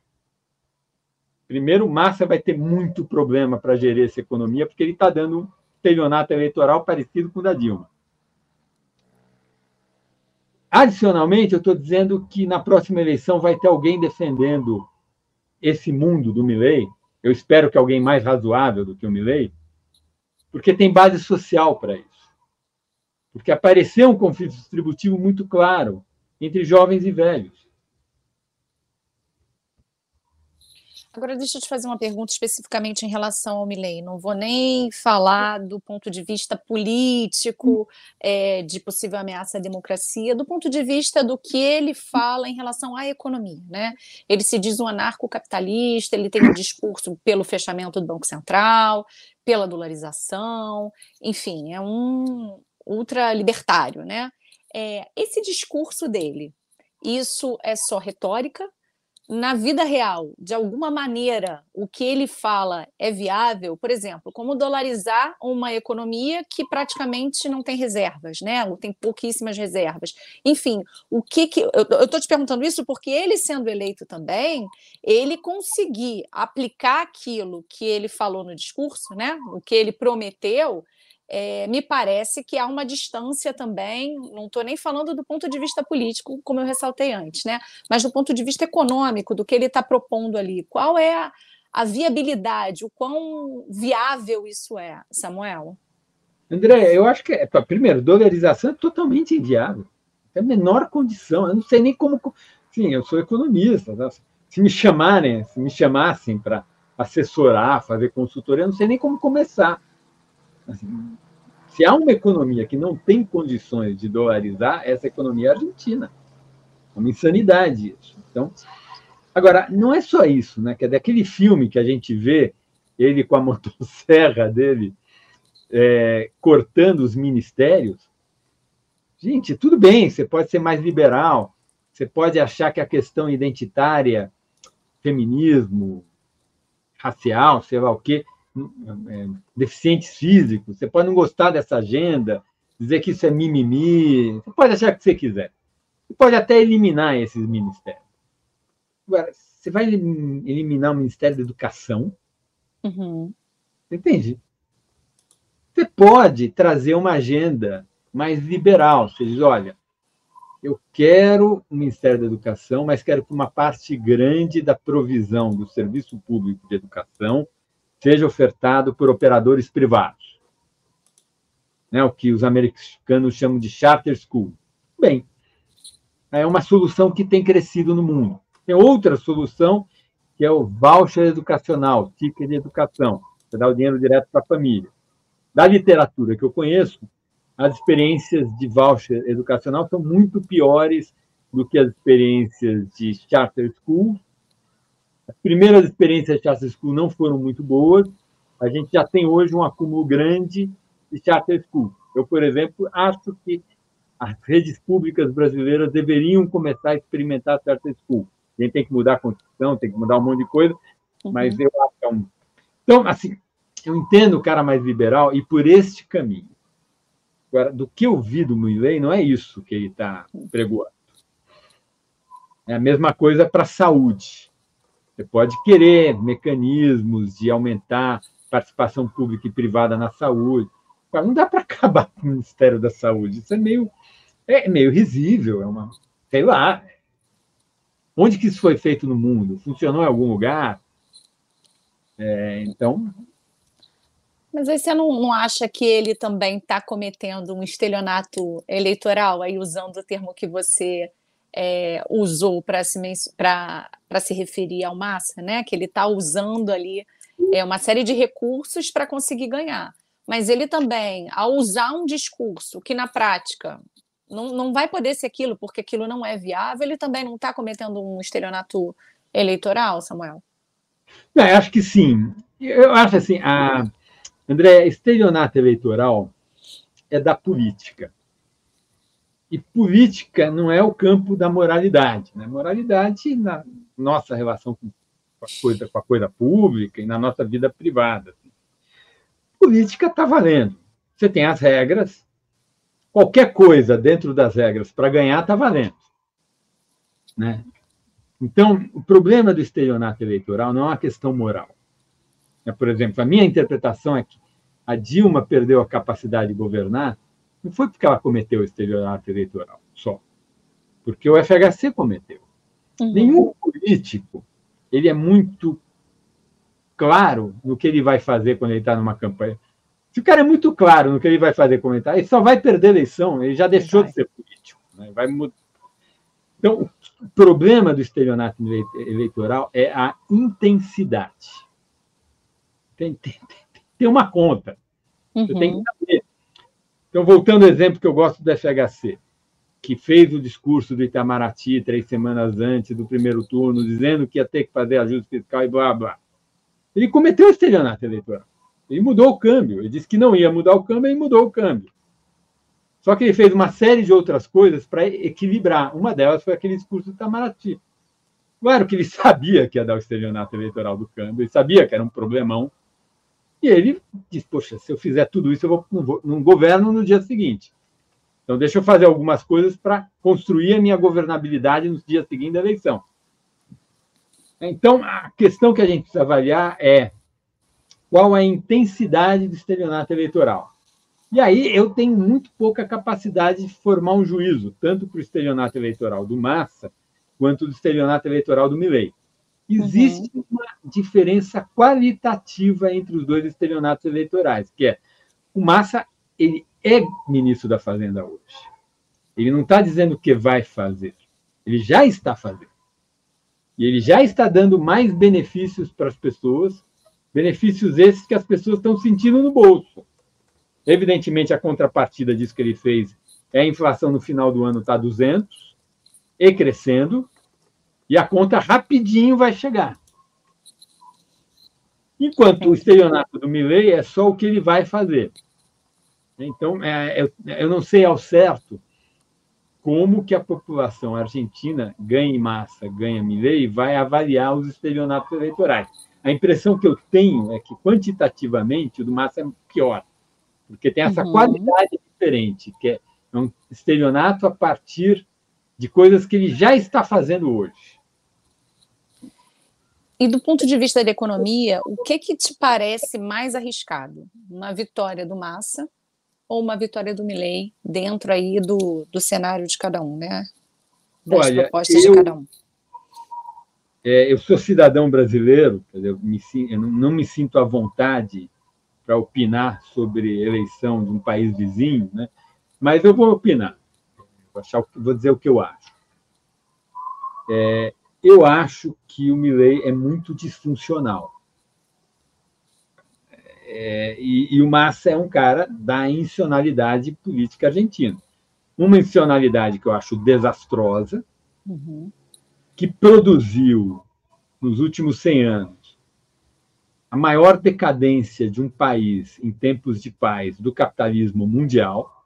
Speaker 2: primeiro, Massa vai ter muito problema para gerir essa economia, porque ele está dando um estelionato eleitoral parecido com o da Dilma. Adicionalmente, eu estou dizendo que na próxima eleição vai ter alguém defendendo esse mundo do Milley. Eu espero que alguém mais razoável do que o Milley, porque tem base social para isso. Porque apareceu um conflito distributivo muito claro entre jovens e velhos.
Speaker 1: Agora, deixa eu te fazer uma pergunta especificamente em relação ao Milley. Não vou nem falar do ponto de vista político, é, de possível ameaça à democracia, do ponto de vista do que ele fala em relação à economia. Né? Ele se diz um anarcocapitalista, ele tem um discurso pelo fechamento do Banco Central, pela dolarização, enfim, é um ultralibertário. Né? É, esse discurso dele, isso é só retórica? Na vida real, de alguma maneira, o que ele fala é viável, por exemplo, como dolarizar uma economia que praticamente não tem reservas, né? Ou tem pouquíssimas reservas. Enfim, o que que eu estou te perguntando isso porque ele sendo eleito também, ele conseguir aplicar aquilo que ele falou no discurso, né? O que ele prometeu, é, me parece que há uma distância também, não estou nem falando do ponto de vista político, como eu ressaltei antes, né? mas do ponto de vista econômico, do que ele está propondo ali. Qual é a, a, viabilidade, o quão viável isso é, Samuel?
Speaker 2: André, eu acho que, é, primeiro, dolarização é totalmente inviável. É a menor condição. Eu não sei nem como. Sim, eu sou economista. Tá? Se me chamarem, se me chamassem para assessorar, fazer consultoria, eu não sei nem como começar Assim, se há uma economia que não tem condições de dolarizar, essa economia é a Argentina. É uma insanidade isso. Então, agora, não é só isso, né? Que é daquele filme que a gente vê ele com a motosserra dele é, cortando os ministérios. Gente, tudo bem, você pode ser mais liberal, você pode achar que a questão identitária, feminismo, racial, sei lá o quê, deficientes físicos, você pode não gostar dessa agenda, dizer que isso é mimimi, você pode achar o que você quiser. Você pode até eliminar esses ministérios. Agora, você vai eliminar o Ministério da Educação? Uhum. Entende? Você pode trazer uma agenda mais liberal. Você diz, olha, eu quero o Ministério da Educação, mas quero que uma parte grande da provisão do serviço público de educação seja ofertado por operadores privados, né, o que os americanos chamam de charter school. Bem, é uma solução que tem crescido no mundo. Tem outra solução, que é o voucher educacional, ticket de educação, você dá o dinheiro direto para a família. Da literatura que eu conheço, as experiências de voucher educacional são muito piores do que as experiências de charter school as primeiras experiências de charter school não foram muito boas. A gente já tem hoje um acúmulo grande de charter school. Eu, por exemplo, acho que as redes públicas brasileiras deveriam começar a experimentar charter school. A gente tem que mudar a Constituição, tem que mudar um monte de coisa, uhum. mas eu acho que é um. Então, assim, eu entendo o cara mais liberal e por este caminho. Agora, do que eu vi do Milley, não é isso que ele está pregoando. É a mesma coisa para a saúde. Você pode querer mecanismos de aumentar participação pública e privada na saúde. Não dá para acabar com o Ministério da Saúde. Isso é meio, é meio risível. É uma, sei lá. Onde que isso foi feito no mundo? Funcionou em algum lugar? É, então.
Speaker 1: Mas aí você não, não acha que ele também está cometendo um estelionato eleitoral, aí usando o termo que você é, usou para se, se referir ao Massa, né? Que ele está usando ali é, uma série de recursos para conseguir ganhar. Mas ele também, ao usar um discurso que na prática não, não vai poder ser aquilo, porque aquilo não é viável, ele também não está cometendo um estelionato eleitoral, Samuel?
Speaker 2: Não, eu acho que sim. Eu acho assim, a André, estelionato eleitoral é da política. E política não é o campo da moralidade. Né? Moralidade na nossa relação com a coisa, com a coisa pública e na nossa vida privada. Política está valendo. Você tem as regras, qualquer coisa dentro das regras para ganhar está valendo. Né? Então, o problema do estelionato eleitoral não é uma questão moral. É, por exemplo, a minha interpretação é que a Dilma perdeu a capacidade de governar não foi porque ela cometeu o estelionato eleitoral só, porque o FHC cometeu. Uhum. Nenhum político ele é muito claro no que ele vai fazer quando ele está numa campanha. Se o cara é muito claro no que ele vai fazer quando ele está, ele só vai perder a eleição, ele já deixou de ser político. Né? Vai mudar. Então, o problema do estelionato eleitoral é a intensidade. Tem, tem, tem uma conta. Você tem que uhum. saber. Então, voltando ao exemplo que eu gosto do FHC, que fez o discurso do Itamaraty três semanas antes do primeiro turno, dizendo que ia ter que fazer ajuste fiscal e blá, blá. Ele cometeu estelionato eleitoral. Ele mudou o câmbio. Ele disse que não ia mudar o câmbio e mudou o câmbio. Só que ele fez uma série de outras coisas para equilibrar. Uma delas foi aquele discurso do Itamaraty. Claro que ele sabia que ia dar o estelionato eleitoral do câmbio, ele sabia que era um problemão, e ele disse: Poxa, se eu fizer tudo isso, eu vou, não, governo no dia seguinte. Então, deixa eu fazer algumas coisas para construir a minha governabilidade no dia seguinte da eleição. Então, a questão que a gente precisa avaliar é qual a intensidade do estelionato eleitoral. E aí eu tenho muito pouca capacidade de formar um juízo, tanto para o estelionato eleitoral do Massa, quanto do estelionato eleitoral do Milley. Existe uhum. uma diferença qualitativa entre os dois estelionatos eleitorais, que é o Massa ele é ministro da Fazenda hoje. Ele não está dizendo o que vai fazer, ele já está fazendo. E ele já está dando mais benefícios para as pessoas, benefícios esses que as pessoas estão sentindo no bolso. Evidentemente, a contrapartida disso que ele fez é a inflação no final do ano está 200 e crescendo, e a conta rapidinho vai chegar. Enquanto o estelionato do Milley é só o que ele vai fazer. Então, é, eu, eu não sei ao certo como que a população argentina ganha em massa, ganha Milley, vai avaliar os estelionatos eleitorais. A impressão que eu tenho é que, quantitativamente, o do Massa é pior, porque tem essa uhum. qualidade diferente, que é um estelionato a partir de coisas que ele já está fazendo hoje.
Speaker 1: E do ponto de vista da economia, o que que te parece mais arriscado? Uma vitória do Massa ou uma vitória do Milley dentro aí do, do cenário de cada um, né?
Speaker 2: Das Olha, propostas eu, de cada um. É, eu sou cidadão brasileiro, eu, me, eu não me sinto à vontade para opinar sobre eleição de um país vizinho, né? mas eu vou opinar. Vou, achar, vou dizer o que eu acho. É, eu acho que o Milley é muito disfuncional. É, e, e, o Massa é um cara da incionalidade política argentina. Uma incionalidade que eu acho desastrosa, uhum. que produziu, nos últimos 100 anos, a maior decadência de um país em tempos de paz do capitalismo mundial.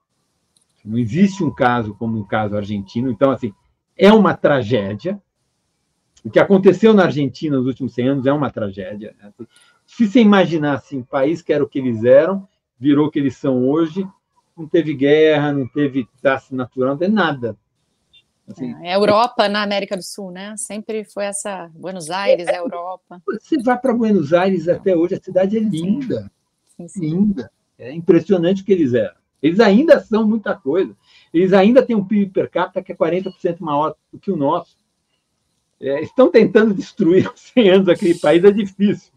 Speaker 2: Não existe um caso como o caso argentino. Então, assim, é uma tragédia. O que aconteceu na Argentina nos últimos 100 anos é uma tragédia. Né? Difícil imaginar assim, país que era o que eles eram, virou o que eles são hoje, não teve guerra, não teve taxa natural, não teve nada.
Speaker 1: Assim, é, a Europa na América do Sul, né? Sempre foi essa Buenos Aires, é, a Europa.
Speaker 2: Você vai para Buenos Aires até hoje, a cidade é linda. Sim, sim. linda. É impressionante o que eles eram. Eles ainda são muita coisa. Eles ainda têm um PIB per capita que é 40% maior do que o nosso é, estão tentando destruir os 100 anos daquele país, é difícil.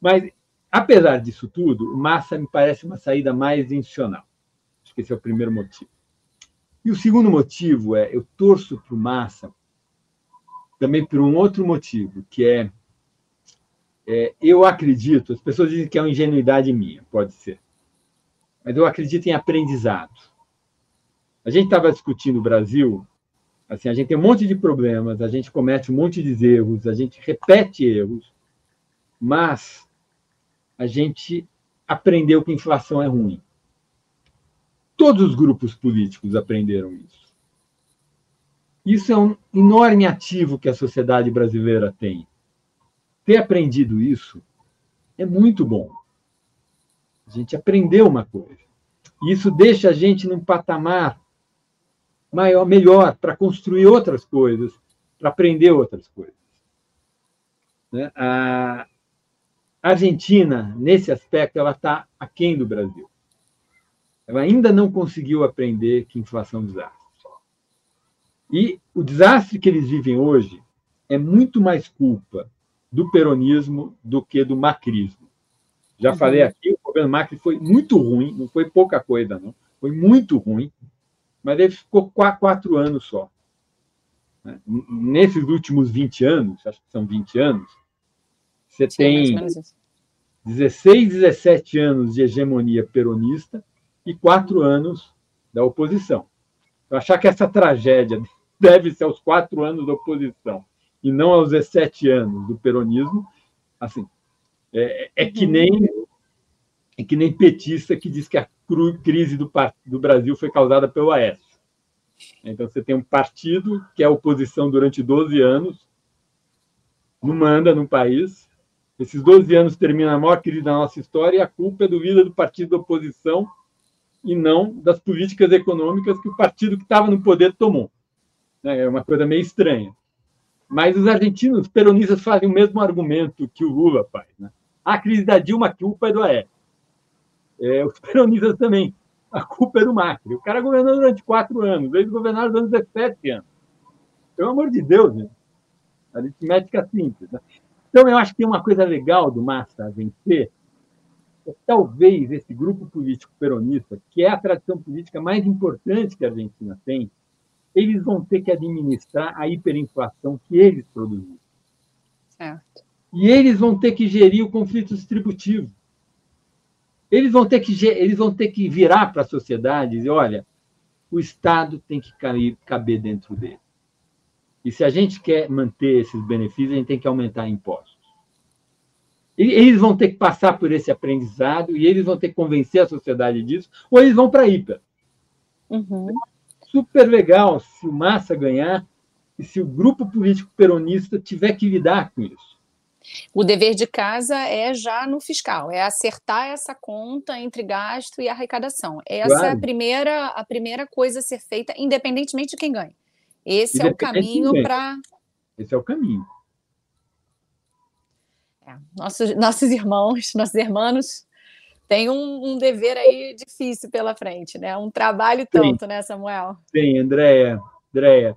Speaker 2: Mas, apesar disso tudo, Massa me parece uma saída mais institucional. Acho que esse é o primeiro motivo. E o segundo motivo é, eu torço para o Massa também por um outro motivo, que é, é, eu acredito, as pessoas dizem que é uma ingenuidade minha, pode ser, mas eu acredito em aprendizado. A gente estava discutindo o Brasil Assim, a gente tem um monte de problemas, a gente comete um monte de erros, a gente repete erros, mas a gente aprendeu que inflação é ruim. Todos os grupos políticos aprenderam isso. Isso é um enorme ativo que a sociedade brasileira tem. Ter aprendido isso é muito bom. A gente aprendeu uma coisa. Isso deixa a gente num patamar maior, melhor para construir outras coisas para aprender outras coisas. Né? A Argentina, nesse aspecto, ela está aquém do Brasil. Ela ainda não conseguiu aprender que inflação é um desastre. E o desastre que eles vivem hoje é muito mais culpa do peronismo do que do macrismo. Já uhum. falei aqui, o governo Macri foi muito ruim, não foi pouca coisa, não. Foi muito ruim, mas ele ficou quatro anos só. Né? Nesses últimos 20 anos, acho que são 20 anos, você Sim, tem 16, 17 anos de hegemonia peronista e quatro anos da oposição. Eu achar que essa tragédia deve ser aos quatro anos da oposição e não aos 17 anos do peronismo, assim, é, é que nem é que nem petista que diz que a crise do, do Brasil foi causada pelo Aécio. Então você tem um partido que é oposição durante 12 anos, não manda no país. Esses 12 anos termina a maior crise da nossa história e a culpa é do líder do partido da oposição e não das políticas econômicas que o partido que estava no poder tomou. Né? É uma coisa meio estranha. Mas os argentinos, os peronistas, fazem o mesmo argumento que o Lula faz. Né? A crise da Dilma, a culpa é do Aécio. É, os peronistas também. A culpa é do Macri. O cara governou durante quatro anos, eles governaram durante 17 anos. Pelo amor de Deus, né? aritmética simples. Né? Então, eu acho que tem uma coisa legal do Massa a vencer, é talvez esse grupo político peronista, que é a tradição política mais importante que a Argentina tem, eles vão ter que administrar a hiperinflação que eles produziram. Certo. E eles vão ter que gerir o conflito distributivo. Eles vão ter que, eles vão ter que virar para a sociedade e dizer: olha, o Estado tem que cair, caber dentro dele. E se a gente quer manter esses benefícios, a gente tem que aumentar impostos. E eles vão ter que passar por esse aprendizado e eles vão ter que convencer a sociedade disso, ou eles vão para a hiper. Uhum. Super legal se o Massa ganhar e se o grupo político peronista tiver que lidar com isso.
Speaker 1: O dever de casa é já no fiscal, é acertar essa conta entre gasto e arrecadação. Essa claro. é a primeira, a primeira coisa a ser feita, independentemente de quem ganha. Esse é o caminho para.
Speaker 2: Esse é o caminho.
Speaker 1: É, nossos, nossos irmãos, nossos irmãos têm um, um, dever aí difícil pela frente, né? Um trabalho tanto, Sim. né, Samuel?
Speaker 2: Sim, Andréia. Andréia.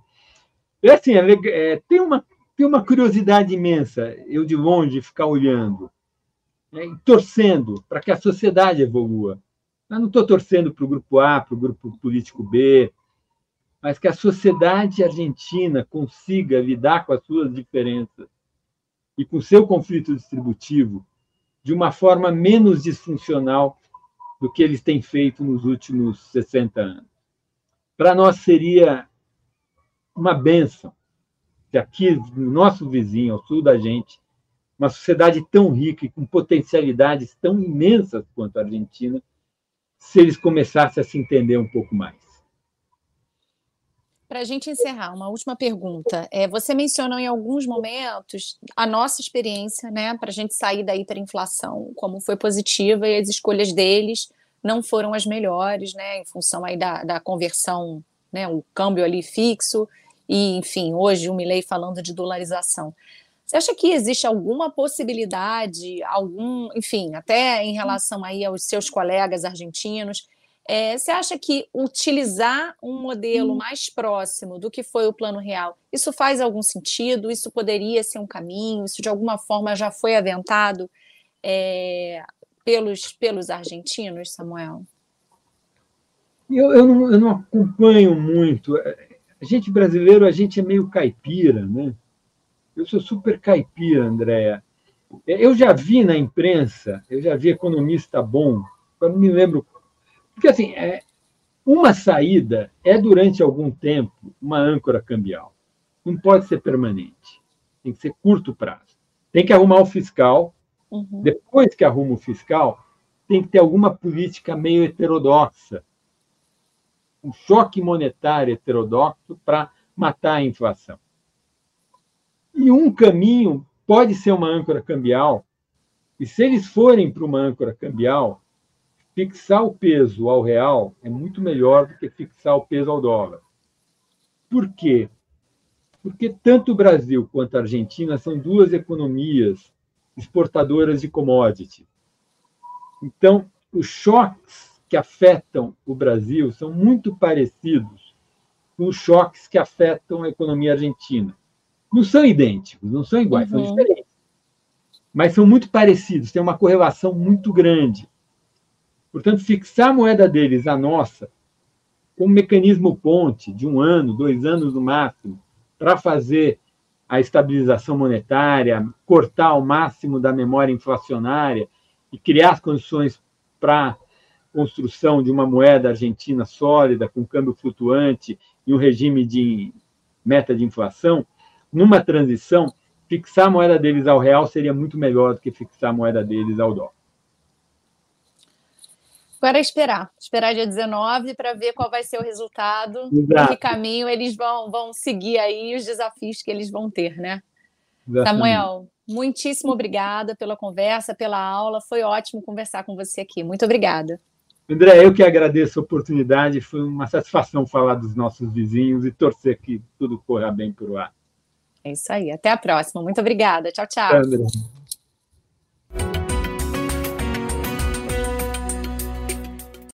Speaker 2: É assim, é, é, tem uma tem uma curiosidade imensa, eu de longe ficar olhando, né, e torcendo para que a sociedade evolua. Eu não estou torcendo para o grupo A, para o grupo político B, mas que a sociedade argentina consiga lidar com as suas diferenças e com o seu conflito distributivo de uma forma menos disfuncional do que eles têm feito nos últimos 60 anos. Para nós seria uma benção aqui, no nosso vizinho, ao sul da gente, uma sociedade tão rica e com potencialidades tão imensas quanto a Argentina, se eles começassem a se entender um pouco mais.
Speaker 1: Para a gente encerrar, uma última pergunta. É, você mencionou em alguns momentos a nossa experiência, né, para a gente sair da hiperinflação, como foi positiva e as escolhas deles não foram as melhores, né, em função aí da, da conversão, né, o câmbio ali fixo e, enfim, hoje o Milley falando de dolarização. Você acha que existe alguma possibilidade, algum, enfim, até em relação aí aos seus colegas argentinos, é, você acha que utilizar um modelo mais próximo do que foi o plano real, isso faz algum sentido? Isso poderia ser um caminho? Isso de alguma forma já foi aventado é, pelos, pelos argentinos, Samuel?
Speaker 2: Eu, eu, não, eu não acompanho muito. A gente brasileiro, a gente é meio caipira, né? Eu sou super caipira, Andréa. É, eu já vi na imprensa, eu já vi economista bom, eu não me lembro. Porque, assim, é, uma saída é, durante algum tempo, uma âncora cambial. Não pode ser permanente. Tem que ser curto prazo. Tem que arrumar o fiscal. Uhum. Depois que arruma o fiscal, tem que ter alguma política meio heterodoxa um choque monetário heterodoxo para matar a inflação. E um caminho pode ser uma âncora cambial, e se eles forem para uma âncora cambial, fixar o peso ao real é muito melhor do que fixar o peso ao dólar. Por quê? porque tanto o Brasil quanto a Argentina são duas economias exportadoras de commodity. Então, os choques que afetam o Brasil são muito parecidos com os choques que afetam a economia argentina. Não são idênticos, não são iguais, uhum. são diferentes. Mas são muito parecidos, tem uma correlação muito grande. Portanto, fixar a moeda deles à nossa, com um mecanismo ponte de um ano, dois anos no máximo, para fazer a estabilização monetária, cortar ao máximo da memória inflacionária e criar as condições para a construção de uma moeda argentina sólida, com câmbio flutuante e um regime de meta de inflação, numa transição, fixar a moeda deles ao real seria muito melhor do que fixar a moeda deles ao dólar.
Speaker 1: Agora é esperar, esperar dia 19 para ver qual vai ser o resultado, Exato. que caminho eles vão, vão seguir aí os desafios que eles vão ter, né? Exatamente. Samuel, muitíssimo obrigada pela conversa, pela aula, foi ótimo conversar com você aqui. Muito obrigada.
Speaker 2: André, eu que agradeço a oportunidade, foi uma satisfação falar dos nossos vizinhos e torcer que tudo corra bem por lá.
Speaker 1: É isso aí, até a próxima. Muito obrigada. Tchau, tchau. André.